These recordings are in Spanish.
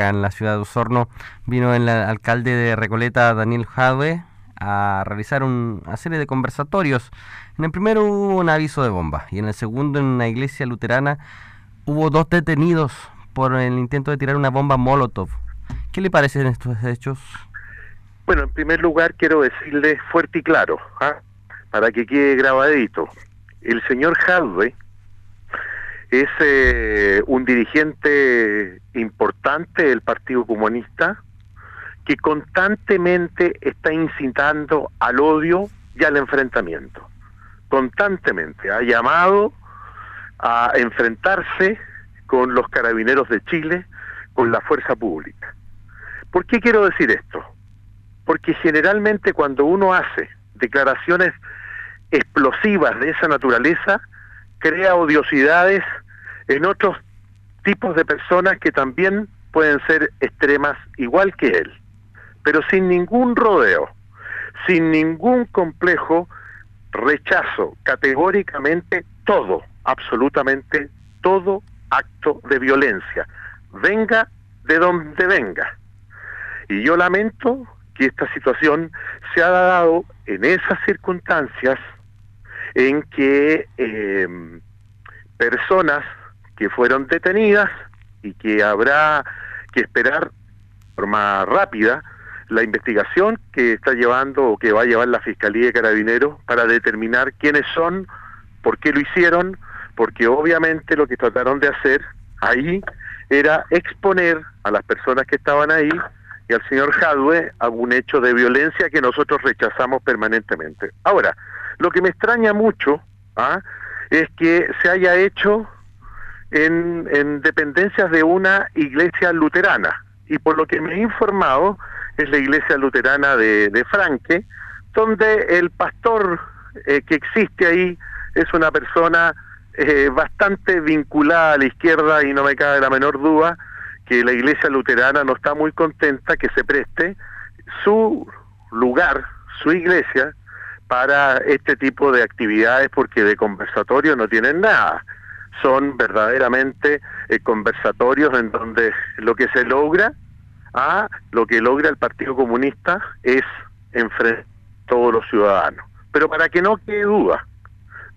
en la ciudad de Osorno vino el alcalde de Recoleta, Daniel Jadwe, a realizar una serie de conversatorios. En el primero hubo un aviso de bomba y en el segundo, en una iglesia luterana, hubo dos detenidos por el intento de tirar una bomba Molotov. ¿Qué le parecen estos hechos? Bueno, en primer lugar quiero decirle fuerte y claro, ¿ah? para que quede grabadito. El señor Jadwe es eh, un dirigente importante del Partido Comunista que constantemente está incitando al odio y al enfrentamiento. Constantemente ha llamado a enfrentarse con los carabineros de Chile, con la fuerza pública. ¿Por qué quiero decir esto? Porque generalmente cuando uno hace declaraciones explosivas de esa naturaleza, crea odiosidades en otros tipos de personas que también pueden ser extremas igual que él, pero sin ningún rodeo, sin ningún complejo, rechazo categóricamente todo, absolutamente todo acto de violencia, venga de donde venga. Y yo lamento que esta situación se ha dado en esas circunstancias en que eh, personas que fueron detenidas y que habrá que esperar de forma rápida la investigación que está llevando o que va a llevar la Fiscalía de Carabineros para determinar quiénes son, por qué lo hicieron, porque obviamente lo que trataron de hacer ahí era exponer a las personas que estaban ahí y al señor Jadwe a un hecho de violencia que nosotros rechazamos permanentemente. Ahora, lo que me extraña mucho ¿ah? es que se haya hecho en, en dependencias de una iglesia luterana. Y por lo que me he informado, es la iglesia luterana de, de Franque, donde el pastor eh, que existe ahí es una persona eh, bastante vinculada a la izquierda y no me cabe la menor duda que la iglesia luterana no está muy contenta que se preste su lugar, su iglesia, para este tipo de actividades porque de conversatorio no tienen nada. Son verdaderamente eh, conversatorios en donde lo que se logra, ah, lo que logra el Partido Comunista es enfrentar a todos los ciudadanos. Pero para que no quede duda,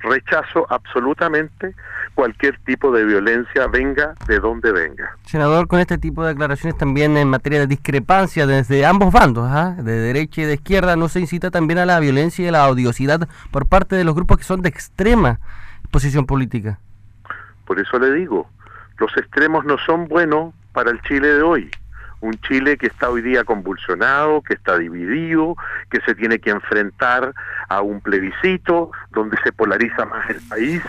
rechazo absolutamente cualquier tipo de violencia, venga de donde venga. Senador, con este tipo de declaraciones también en materia de discrepancia desde ambos bandos, ¿ah? de derecha y de izquierda, ¿no se incita también a la violencia y a la odiosidad por parte de los grupos que son de extrema posición política? Por eso le digo, los extremos no son buenos para el Chile de hoy un Chile que está hoy día convulsionado, que está dividido, que se tiene que enfrentar a un plebiscito donde se polariza más el país,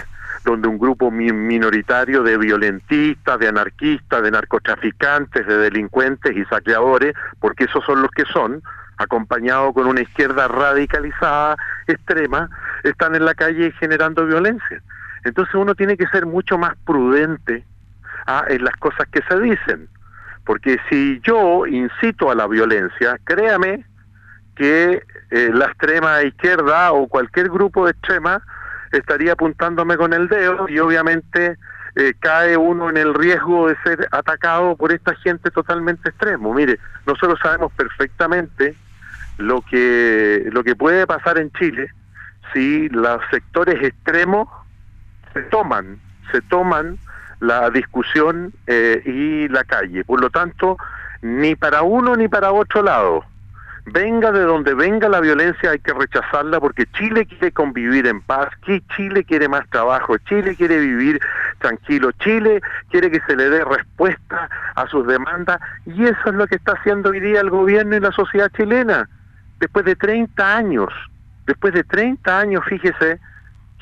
donde un grupo minoritario de violentistas, de anarquistas, de narcotraficantes, de delincuentes y saqueadores, porque esos son los que son, acompañado con una izquierda radicalizada, extrema, están en la calle generando violencia. Entonces uno tiene que ser mucho más prudente ah, en las cosas que se dicen porque si yo incito a la violencia, créame que eh, la extrema izquierda o cualquier grupo de extrema estaría apuntándome con el dedo y obviamente eh, cae uno en el riesgo de ser atacado por esta gente totalmente extremo. Mire, nosotros sabemos perfectamente lo que lo que puede pasar en Chile si los sectores extremos se toman, se toman la discusión eh, y la calle. Por lo tanto, ni para uno ni para otro lado. Venga de donde venga la violencia, hay que rechazarla porque Chile quiere convivir en paz, Chile quiere más trabajo, Chile quiere vivir tranquilo, Chile quiere que se le dé respuesta a sus demandas y eso es lo que está haciendo hoy día el gobierno y la sociedad chilena. Después de 30 años, después de 30 años, fíjese,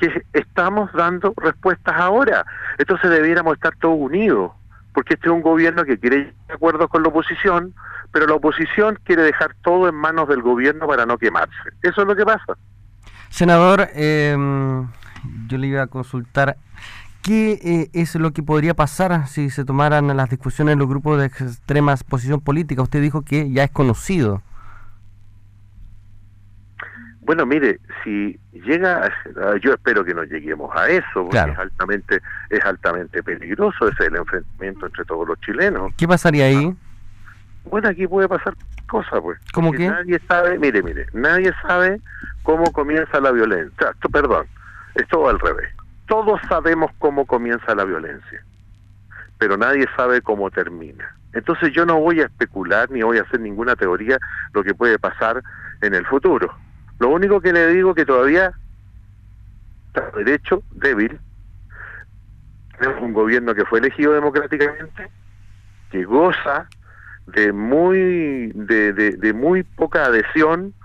que estamos dando respuestas ahora. Entonces debiéramos estar todos unidos, porque este es un gobierno que quiere ir de acuerdo con la oposición, pero la oposición quiere dejar todo en manos del gobierno para no quemarse. Eso es lo que pasa. Senador, em, yo le iba a consultar ¿Qué eh, es lo que podría pasar si se tomaran las discusiones en los grupos de extrema posición política? Usted dijo que ya es conocido. Bueno, mire, si llega, yo espero que no lleguemos a eso, porque es altamente es altamente peligroso ese el enfrentamiento entre todos los chilenos. ¿Qué pasaría ahí? Bueno, aquí puede pasar cosas, pues. ¿Cómo que? Nadie sabe, mire, mire, nadie sabe cómo comienza la violencia. Esto, perdón, es todo al revés. Todos sabemos cómo comienza la violencia, pero nadie sabe cómo termina. Entonces yo no voy a especular ni voy a hacer ninguna teoría lo que puede pasar en el futuro. Lo único que le digo que todavía está derecho débil. Tenemos un gobierno que fue elegido democráticamente, que goza de muy de, muy poca adhesión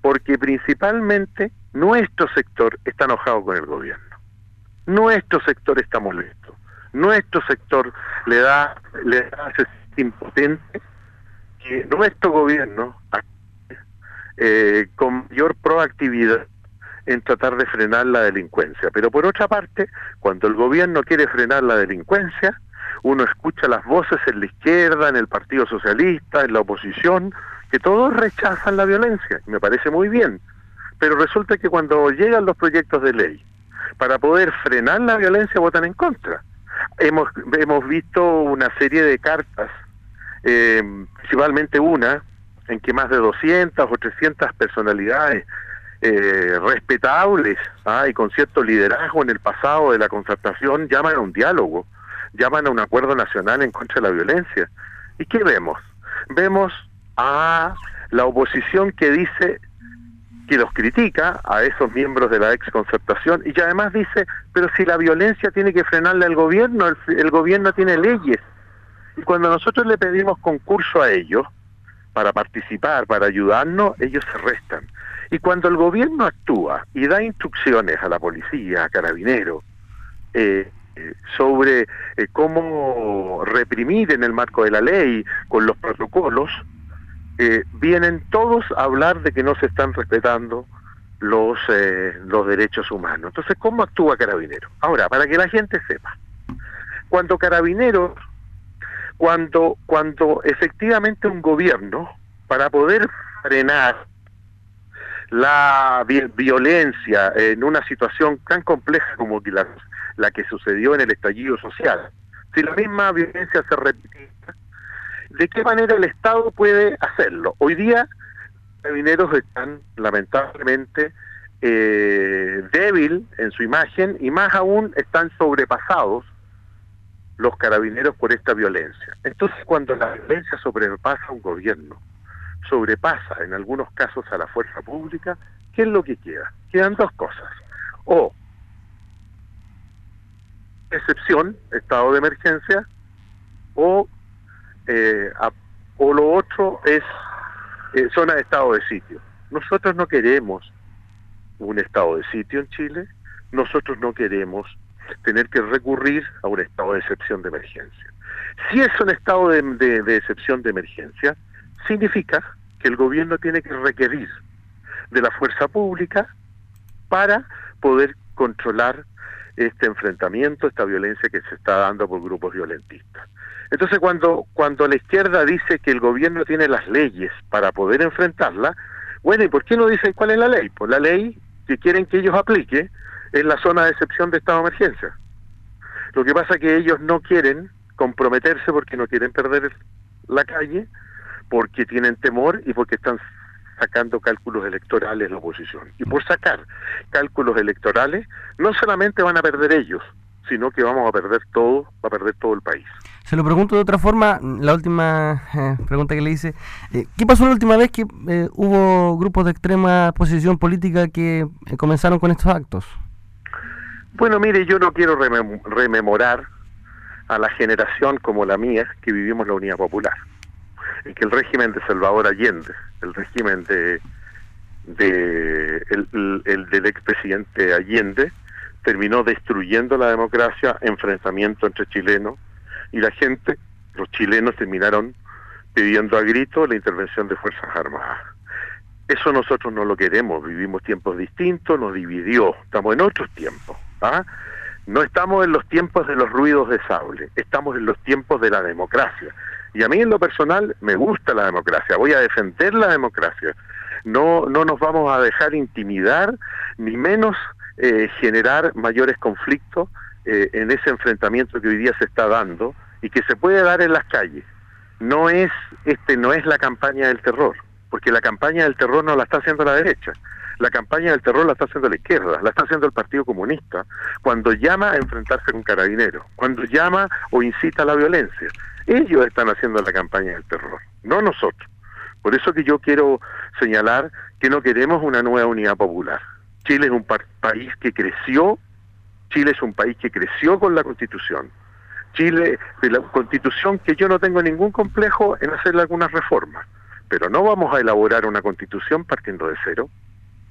porque principalmente nuestro sector está enojado con el gobierno. Nuestro sector está molesto. Nuestro sector le da le da impotente que nuestro gobierno eh, con mayor proactividad en tratar de frenar la delincuencia. Pero por otra parte, cuando el gobierno quiere frenar la delincuencia, uno escucha las voces en la izquierda, en el Partido Socialista, en la oposición, que todos rechazan la violencia, me parece muy bien. Pero resulta que cuando llegan los proyectos de ley para poder frenar la violencia, votan en contra. Hemos, hemos visto una serie de cartas, eh, principalmente una, en que más de 200 o 300 personalidades eh, respetables ¿ah? y con cierto liderazgo en el pasado de la concertación llaman a un diálogo, llaman a un acuerdo nacional en contra de la violencia. ¿Y qué vemos? Vemos a la oposición que dice que los critica a esos miembros de la ex concertación y además dice, pero si la violencia tiene que frenarle al gobierno, el gobierno tiene leyes. Y cuando nosotros le pedimos concurso a ellos, para participar, para ayudarnos, ellos se restan. Y cuando el gobierno actúa y da instrucciones a la policía, a carabineros, eh, eh, sobre eh, cómo reprimir en el marco de la ley, con los protocolos, vienen todos a hablar de que no se están respetando los, los derechos humanos. Entonces, ¿cómo actúa Carabineros? Ahora, para que la gente sepa, cuando Carabineros cuando, cuando efectivamente un gobierno, para poder frenar la violencia en una situación tan compleja como la, la que sucedió en el estallido social, si la misma violencia se repite, ¿de qué manera el Estado puede hacerlo? Hoy día, los mineros están lamentablemente eh, débil en su imagen y más aún están sobrepasados los carabineros por esta violencia. Entonces, cuando la violencia sobrepasa a un gobierno, sobrepasa en algunos casos a la fuerza pública, ¿qué es lo que queda? Quedan dos cosas. O excepción, estado de emergencia, o, eh, o lo otro es eh, zona de estado de sitio. Nosotros no queremos un estado de sitio en Chile, nosotros no queremos tener que recurrir a un estado de excepción de emergencia. Si es un estado de, de, excepción de emergencia, significa que el gobierno tiene que requerir de la fuerza pública para poder controlar este enfrentamiento, esta violencia que se está dando por grupos violentistas. Entonces, cuando, cuando la izquierda dice que el gobierno tiene las leyes para poder enfrentarla, bueno, ¿y por qué no dicen cuál es la ley? Pues la ley que quieren que ellos apliquen en la zona de excepción de estado de emergencia. Lo que pasa es que ellos no quieren comprometerse porque no quieren perder la calle, porque tienen temor y porque están sacando cálculos electorales la oposición. Y por sacar cálculos electorales, no solamente van a perder ellos, sino que vamos a perder todo, va a perder todo el país. Se lo pregunto de otra forma, la última eh, pregunta que le hice, eh, ¿qué pasó la última vez que eh, hubo grupos de extrema posición política que comenzaron con estos actos? Bueno, mire, yo no quiero rememorar a la generación como la mía que vivimos la Unidad Popular. En que el régimen de Salvador Allende, el régimen de, de el, el del expresidente Allende, terminó destruyendo la democracia, enfrentamiento entre chilenos y la gente, los chilenos terminaron pidiendo a grito la intervención de Fuerzas Armadas. Eso nosotros no lo queremos, vivimos tiempos distintos, nos dividió, estamos en otros tiempos. ¿Ah? No estamos en los tiempos de los ruidos de sable, estamos en los tiempos de la democracia. Y a mí en lo personal me gusta la democracia, voy a defender la democracia. No, no nos vamos a dejar intimidar, ni menos eh, generar mayores conflictos eh, en ese enfrentamiento que hoy día se está dando y que se puede dar en las calles. no es este no es la campaña del terror, porque la campaña del terror no la está haciendo la derecha. La campaña del terror la está haciendo la izquierda, la está haciendo el Partido Comunista, cuando llama a enfrentarse con carabineros, cuando llama o incita a la violencia. Ellos están haciendo la campaña del terror, no nosotros. Por eso que yo quiero señalar que no queremos una nueva unidad popular. Chile es un país que creció, Chile es un país que creció con la Constitución. Chile, de la Constitución que yo no tengo ningún complejo en hacerle algunas reformas, pero no vamos a elaborar una Constitución partiendo de cero,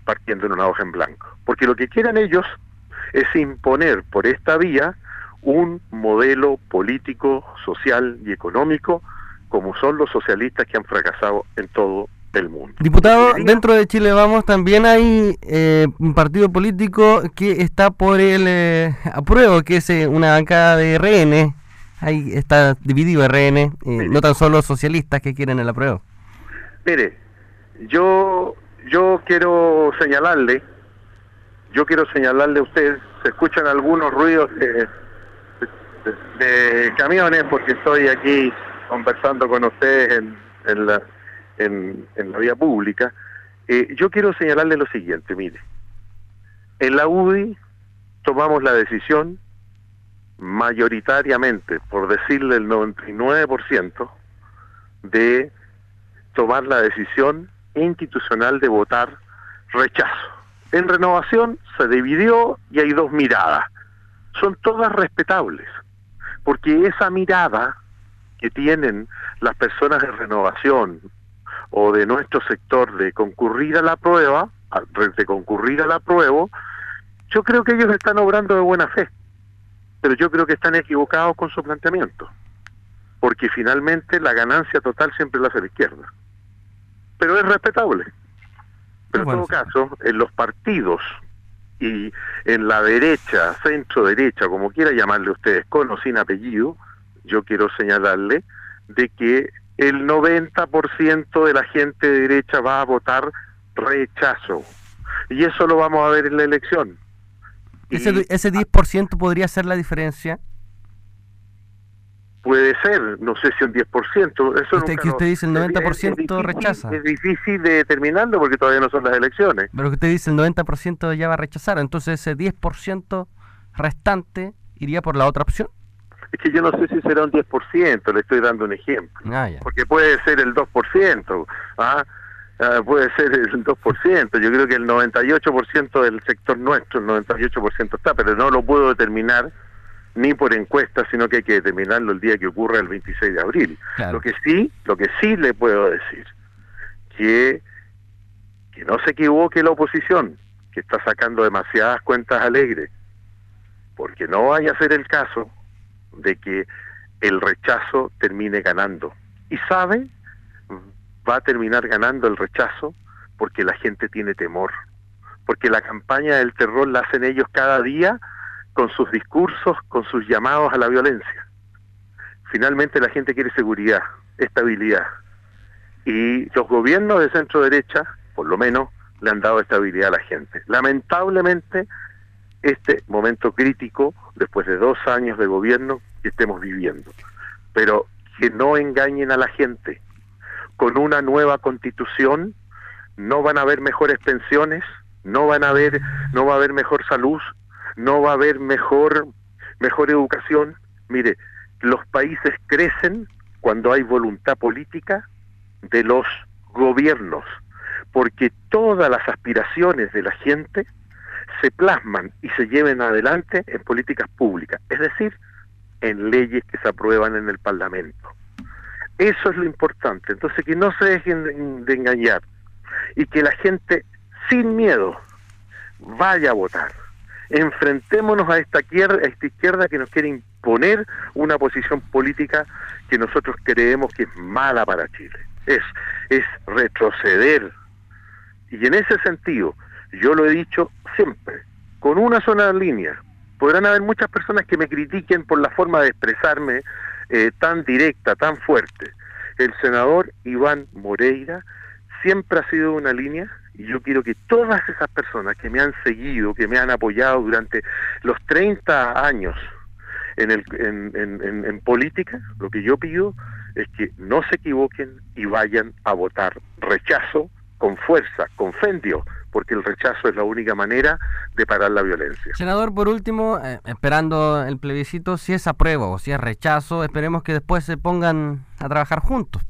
partiendo en una hoja en blanco, porque lo que quieren ellos es imponer por esta vía un modelo político, social y económico como son los socialistas que han fracasado en todo el mundo. Diputado, dentro de Chile Vamos también hay eh, un partido político que está por el eh, apruebo, que es eh, una bancada de RN. Ahí está dividido RN, no tan solo socialistas que quieren el apruebo. Mire, yo yo quiero señalarle, yo quiero señalarle a usted, se escuchan algunos ruidos de, camiones porque estoy aquí conversando con ustedes en, la, en, la vía pública. Eh, yo quiero señalarle lo siguiente, mire, en la UDI tomamos la decisión mayoritariamente, por decirle el 99%, de tomar la decisión institucional de votar rechazo. En renovación se dividió y hay dos miradas. Son todas respetables, porque esa mirada que tienen las personas de renovación o de nuestro sector de concurrir a la prueba, de concurrir a la prueba, yo creo que ellos están obrando de buena fe, pero yo creo que están equivocados con su planteamiento, porque finalmente la ganancia total siempre la hace la izquierda pero es respetable. Pero en todo caso, en los partidos y en la derecha, centro derecha, como quiera llamarle ustedes, con o sin apellido, yo quiero señalarle de que el 90% de la gente de derecha va a votar rechazo. Y eso lo vamos a ver en la elección. ¿Ese, ese 10% podría ser la diferencia? Puede ser, no sé si un 10%. Eso usted, que usted dice el 90% rechaza. Es difícil de determinarlo porque todavía no son las elecciones. Pero que usted dice el 90% ya va a rechazar, entonces ese 10% restante iría por la otra opción. Es que yo no sé si será un 10%, le estoy dando un ejemplo. Ah, porque puede ser el 2%, ¿ah? ¿ah? puede ser el 2%. Yo creo que el 98% del sector nuestro, el 98% está, pero no lo puedo determinar ni por encuesta, sino que hay que determinarlo el día que ocurra el 26 de abril. Lo que sí, lo que sí le puedo decir, que, que no se equivoque la oposición, que está sacando demasiadas cuentas alegres, porque no vaya a ser el caso de que el rechazo termine ganando. Y sabe, va a terminar ganando el rechazo porque la gente tiene temor, porque la campaña del terror la hacen ellos cada día con sus discursos, con sus llamados a la violencia. Finalmente la gente quiere seguridad, estabilidad. Y los gobiernos de centro derecha, por lo menos, le han dado estabilidad a la gente. Lamentablemente, este momento crítico, después de dos años de gobierno, que estemos viviendo. Pero que no engañen a la gente. Con una nueva constitución no van a haber mejores pensiones, no van a haber, no va a haber mejor salud, no va a haber mejor, mejor educación. Mire, los países crecen cuando hay voluntad política de los gobiernos, porque todas las aspiraciones de la gente se plasman y se lleven adelante en políticas públicas, es decir, en leyes que se aprueban en el Parlamento. Eso es lo importante, entonces que no se dejen de engañar y que la gente sin miedo vaya a votar enfrentémonos a esta, izquierda, que nos quiere imponer una posición política que nosotros creemos que es mala para Chile. Es, es retroceder. Y en ese sentido, yo lo he dicho siempre, con una sola línea. Podrán haber muchas personas que me critiquen por la forma de expresarme eh, tan directa, tan fuerte. El senador Iván Moreira siempre ha sido una línea y yo quiero que todas esas personas que me han seguido, que me han apoyado durante los 30 años en, el, en, en, política, lo que yo pido es que no se equivoquen y vayan a votar rechazo con fuerza, con fendio, porque el rechazo es la única manera de parar la violencia. Senador, por último, eh, esperando el plebiscito, si es apruebo o si es rechazo, esperemos que después se pongan a trabajar juntos.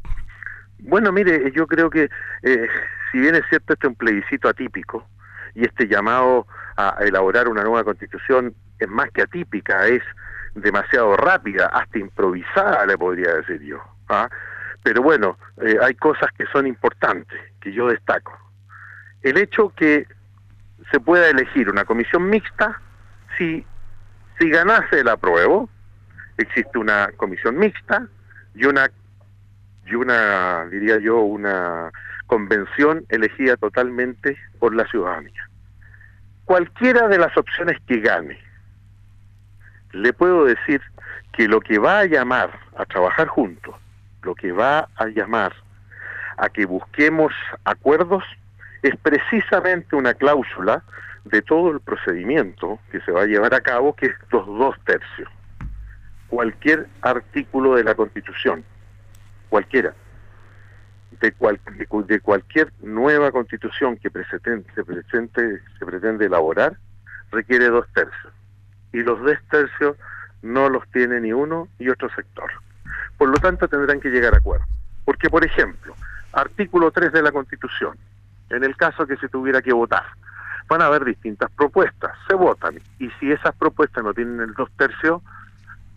Bueno, mire, yo creo que eh, si bien es cierto este es un plebiscito atípico y este llamado a elaborar una nueva constitución es más que atípica, es demasiado rápida, hasta improvisada, le podría decir yo. ¿ah? Pero bueno, eh, hay cosas que son importantes, que yo destaco. El hecho que se pueda elegir una comisión mixta, si, si ganase el apruebo, existe una comisión mixta y una, y una, diría yo, una convención elegida totalmente por la ciudadanía. Cualquiera de las opciones que gane, le puedo decir que lo que va a llamar a trabajar juntos lo que va a llamar a que busquemos acuerdos es precisamente una cláusula de todo el procedimiento que se va a llevar a cabo, que es los dos tercios. Cualquier artículo de la Constitución, cualquiera, de, de, cualquier nueva Constitución que se, presente, se pretende elaborar, requiere dos tercios. Y los dos tercios no los tiene ni uno y otro sector. Por lo tanto, tendrán que llegar a acuerdo. Porque, por ejemplo, artículo 3 de la Constitución, en el caso que se tuviera que votar, van a haber distintas propuestas, se votan, y si esas propuestas no tienen el dos tercios,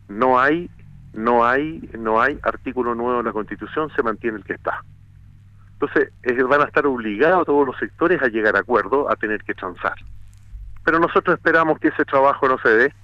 no hay, no hay, no hay artículo nuevo en la Constitución, se mantiene el que está. Entonces, van a estar obligados todos los sectores a llegar a acuerdo, a tener que transar. Pero nosotros esperamos que ese trabajo no se dé,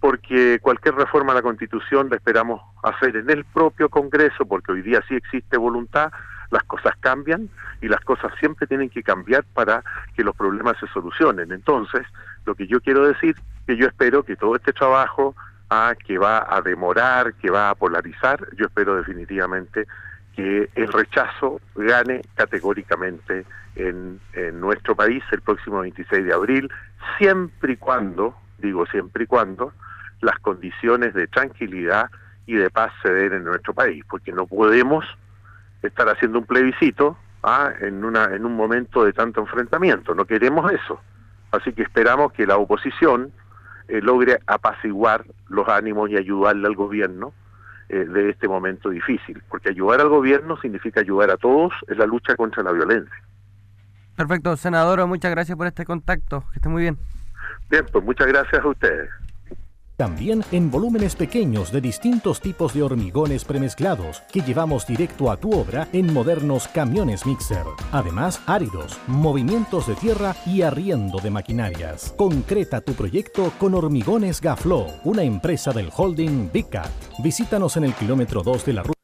porque cualquier reforma a la Constitución la esperamos hacer en el propio Congreso, porque hoy día sí existe voluntad, las cosas cambian y las cosas siempre tienen que cambiar para que los problemas se solucionen. Entonces, lo que yo quiero decir que yo espero que todo este trabajo ah, que va a demorar, que va a polarizar, yo espero definitivamente el rechazo gane categóricamente en, en nuestro país el próximo 26 de abril, siempre y cuando, digo siempre y cuando, las condiciones de tranquilidad y de paz se den en nuestro país, porque no podemos estar haciendo un plebiscito ¿ah? en, una, en un momento de tanto enfrentamiento, no queremos eso. Así que esperamos que la oposición eh, logre apaciguar los ánimos y ayudarle al gobierno eh, de este momento difícil, porque ayudar al gobierno significa ayudar a todos en la lucha contra la violencia. Perfecto, senador, muchas gracias por este contacto, que esté muy bien. Bien, pues muchas gracias a ustedes. También en volúmenes pequeños de distintos tipos de hormigones premezclados que llevamos directo a tu obra en modernos camiones mixer. Además, áridos, movimientos de tierra y arriendo de maquinarias. Concreta tu proyecto con Hormigones Gaflo, una empresa del holding Big Cat. Visítanos en el kilómetro 2 de la ruta.